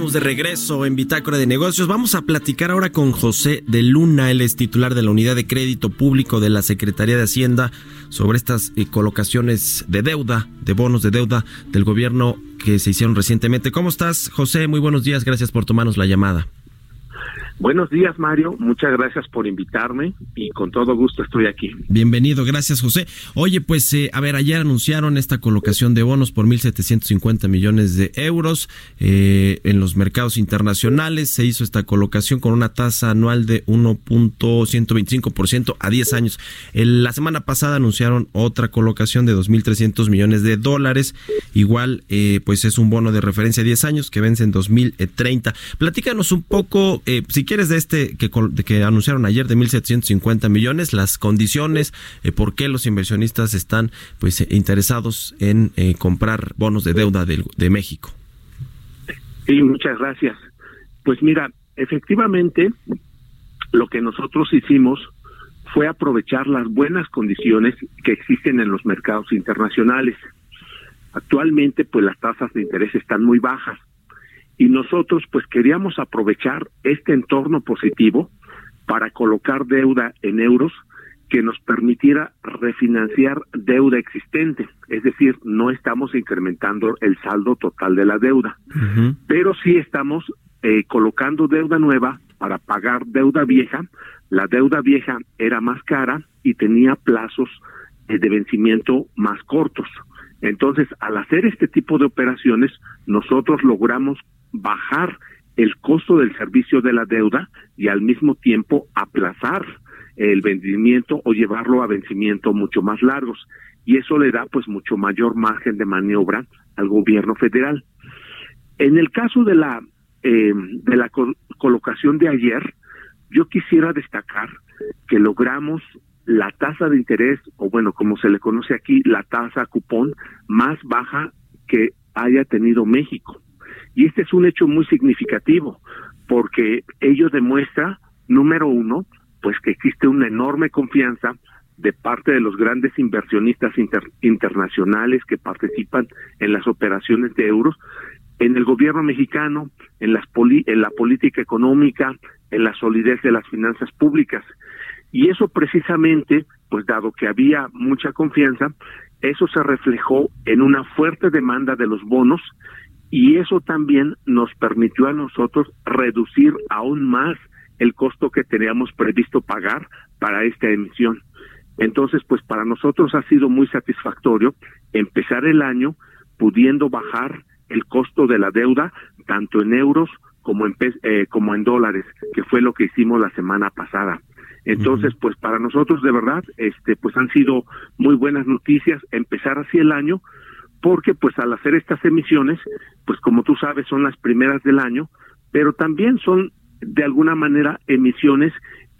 Estamos de regreso en Bitácora de Negocios. Vamos a platicar ahora con José de Luna, él es titular de la Unidad de Crédito Público de la Secretaría de Hacienda sobre estas eh, colocaciones de deuda, de bonos de deuda del gobierno que se hicieron recientemente. ¿Cómo estás, José? Muy buenos días, gracias por tomarnos la llamada. Buenos días, Mario. Muchas gracias por invitarme y con todo gusto estoy aquí. Bienvenido, gracias, José. Oye, pues, eh, a ver, ayer anunciaron esta colocación de bonos por 1.750 millones de euros eh, en los mercados internacionales. Se hizo esta colocación con una tasa anual de 1.125% a 10 años. la semana pasada anunciaron otra colocación de 2.300 millones de dólares. Igual, eh, pues es un bono de referencia a 10 años que vence en 2030. Platícanos un poco, si quieres de este que, que anunciaron ayer de 1.750 millones, las condiciones, eh, por qué los inversionistas están pues eh, interesados en eh, comprar bonos de deuda de, de México? Sí, muchas gracias. Pues mira, efectivamente, lo que nosotros hicimos fue aprovechar las buenas condiciones que existen en los mercados internacionales. Actualmente, pues las tasas de interés están muy bajas y nosotros pues queríamos aprovechar este entorno positivo para colocar deuda en euros que nos permitiera refinanciar deuda existente, es decir, no estamos incrementando el saldo total de la deuda, pero sí estamos eh, colocando deuda nueva para pagar deuda vieja. La deuda vieja era más cara y tenía plazos eh, de vencimiento más cortos. Entonces, al hacer este tipo de operaciones, nosotros logramos bajar el costo del servicio de la deuda y al mismo tiempo aplazar el vencimiento o llevarlo a vencimiento mucho más largos y eso le da pues mucho mayor margen de maniobra al gobierno federal. En el caso de la eh, de la colocación de ayer, yo quisiera destacar que logramos la tasa de interés o bueno como se le conoce aquí la tasa cupón más baja que haya tenido México y este es un hecho muy significativo, porque ello demuestra, número uno, pues que existe una enorme confianza de parte de los grandes inversionistas internacionales que participan en las operaciones de euros, en el gobierno mexicano, en, las en la política económica, en la solidez de las finanzas públicas. Y eso precisamente, pues dado que había mucha confianza, eso se reflejó en una fuerte demanda de los bonos y eso también nos permitió a nosotros reducir aún más el costo que teníamos previsto pagar para esta emisión. Entonces, pues para nosotros ha sido muy satisfactorio empezar el año pudiendo bajar el costo de la deuda tanto en euros como en eh, como en dólares, que fue lo que hicimos la semana pasada. Entonces, pues para nosotros de verdad, este, pues han sido muy buenas noticias empezar así el año, porque pues al hacer estas emisiones, pues como tú sabes son las primeras del año, pero también son de alguna manera emisiones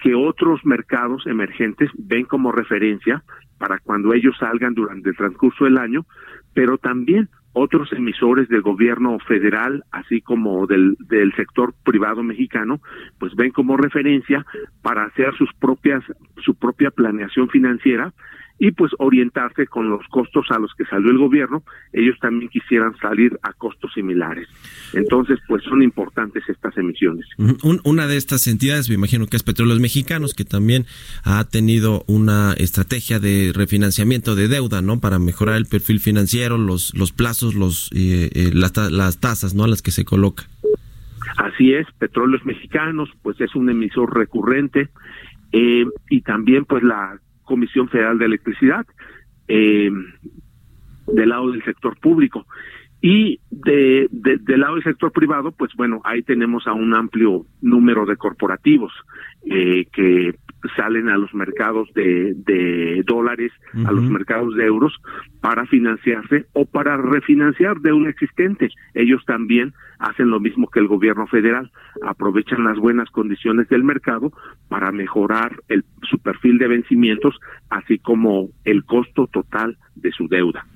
que otros mercados emergentes ven como referencia para cuando ellos salgan durante el transcurso del año, pero también otros emisores del gobierno federal, así como del, del sector privado mexicano, pues ven como referencia para hacer sus propias, su propia planeación financiera y pues orientarse con los costos a los que salió el gobierno, ellos también quisieran salir a costos similares. Entonces, pues son importantes estas emisiones. una de estas entidades, me imagino que es Petróleos Mexicanos, que también ha tenido una estrategia de refinanciamiento de deuda, ¿no? Para mejorar el perfil financiero, los, los plazos, los, eh, eh, las, las tasas, ¿no? A las que se coloca. Así es, Petróleos Mexicanos, pues es un emisor recurrente eh, y también pues la Comisión Federal de Electricidad, eh, del lado del sector público. Y de, del lado del sector privado, pues bueno, ahí tenemos a un amplio número de corporativos eh, que salen a los mercados de, de dólares, a los mercados de euros, para financiarse o para refinanciar deuda existente. Ellos también hacen lo mismo que el gobierno federal, aprovechan las buenas condiciones del mercado para mejorar el, su perfil de vencimientos, así como el costo total de su deuda.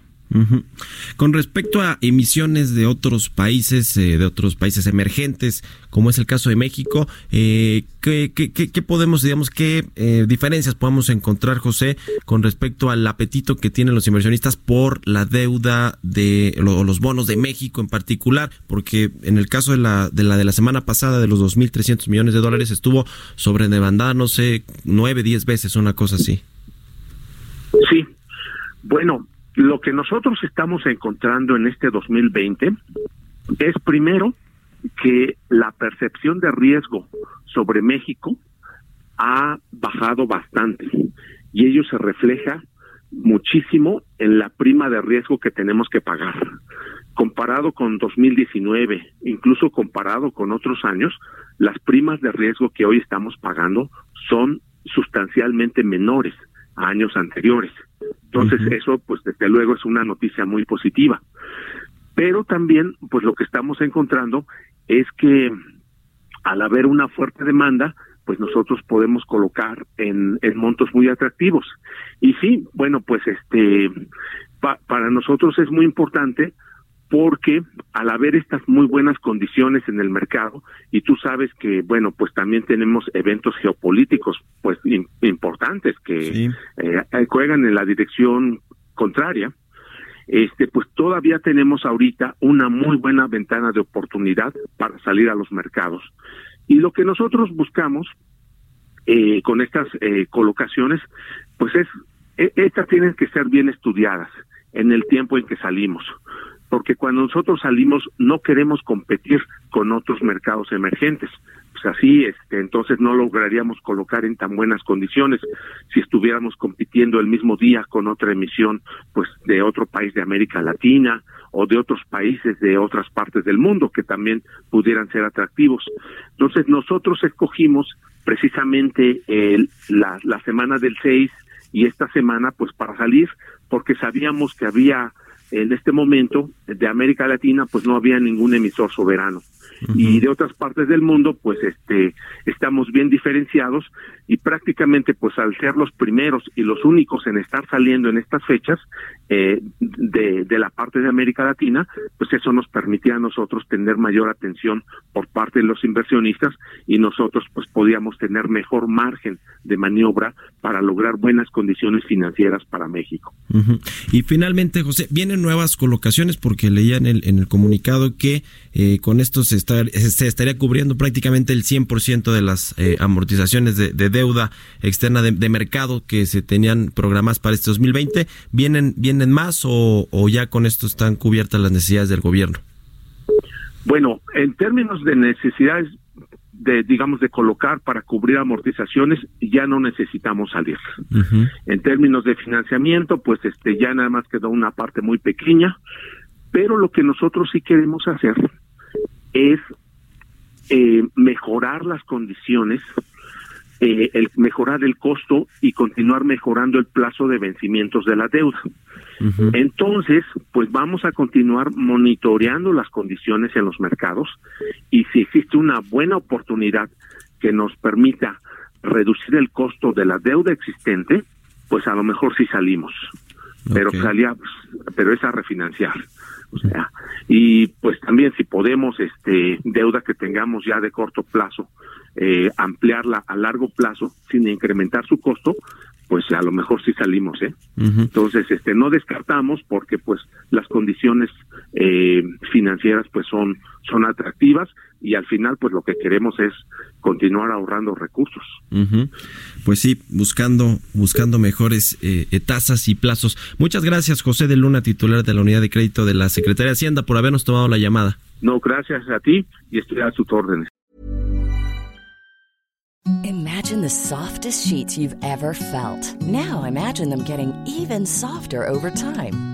Con respecto a emisiones de otros países, eh, de otros países emergentes, como es el caso de México, eh, ¿qué, qué, podemos, digamos, qué eh, diferencias podemos encontrar, José, con respecto al apetito que tienen los inversionistas por la deuda de los bonos de México en particular? Porque en el caso de la de la, de la semana pasada, de los 2.300 millones de dólares, estuvo sobre demandada, no sé, nueve, diez veces, una cosa así. Sí. Bueno, lo que nosotros estamos encontrando en este 2020 es primero que la percepción de riesgo sobre México ha bajado bastante y ello se refleja muchísimo en la prima de riesgo que tenemos que pagar. Comparado con 2019, incluso comparado con otros años, las primas de riesgo que hoy estamos pagando son sustancialmente menores a años anteriores. Entonces, eso, pues desde luego es una noticia muy positiva. Pero también, pues lo que estamos encontrando es que al haber una fuerte demanda, pues nosotros podemos colocar en, en montos muy atractivos. Y sí, bueno, pues este, para nosotros es muy importante porque al haber estas muy buenas condiciones en el mercado y tú sabes que bueno pues también tenemos eventos geopolíticos pues importantes que eh, juegan en la dirección contraria este pues todavía tenemos ahorita una muy buena ventana de oportunidad para salir a los mercados. Y lo que nosotros buscamos eh, con estas eh, colocaciones pues es e, estas tienen que ser bien estudiadas en el tiempo en que salimos porque cuando nosotros salimos no queremos competir con otros mercados emergentes. Pues así, este, entonces no lograríamos colocar en tan buenas condiciones si estuviéramos compitiendo el mismo día con otra emisión, pues de otro país de América Latina o de otros países de otras partes del mundo que también pudieran ser atractivos. Entonces nosotros escogimos precisamente el, la, la semana del 6 y esta semana pues para salir porque sabíamos que había en este momento de América Latina pues no había ningún emisor soberano y de otras partes del mundo pues este estamos bien diferenciados y prácticamente pues al ser los primeros y los únicos en estar saliendo en estas fechas eh, de, de la parte de América Latina pues eso nos permitía a nosotros tener mayor atención por parte de los inversionistas y nosotros pues podíamos tener mejor margen de maniobra para lograr buenas condiciones financieras para México. Y finalmente, José, vienen nuevas colocaciones porque leía en el, en el comunicado que eh, con esto se, está, se estaría cubriendo prácticamente el 100% de las eh, amortizaciones de, deuda externa de, mercado que se tenían programadas para este 2020. ¿Vienen, vienen más o, o ya con esto están cubiertas las necesidades del gobierno? Bueno, en términos de necesidades de digamos de colocar para cubrir amortizaciones ya no necesitamos salir. En términos de financiamiento, pues este ya nada más quedó una parte muy pequeña, pero lo que nosotros sí queremos hacer es eh, mejorar las condiciones, eh, el mejorar el costo y continuar mejorando el plazo de vencimientos de la deuda. Entonces, pues vamos a continuar monitoreando las condiciones en los mercados y si existe una buena oportunidad que nos permita reducir el costo de la deuda existente, pues a lo mejor sí salimos, pero salía, pero es a refinanciar. O sea, y pues también si podemos, este, deuda que tengamos ya de corto plazo, eh, ampliarla a largo plazo sin incrementar su costo, pues a lo mejor sí salimos, ¿eh? Entonces, este, no descartamos porque pues las condiciones eh, financieras pues son son atractivas y al final pues lo que queremos es continuar ahorrando recursos. Pues sí, buscando buscando mejores eh, tasas y plazos. Muchas gracias, José de Luna, titular de la Unidad de Crédito de la Secretaría de Hacienda, por habernos tomado la llamada. No, gracias a ti y estoy a sus órdenes. Imagine the softest sheets you've ever felt. Now imagine them getting even softer over time.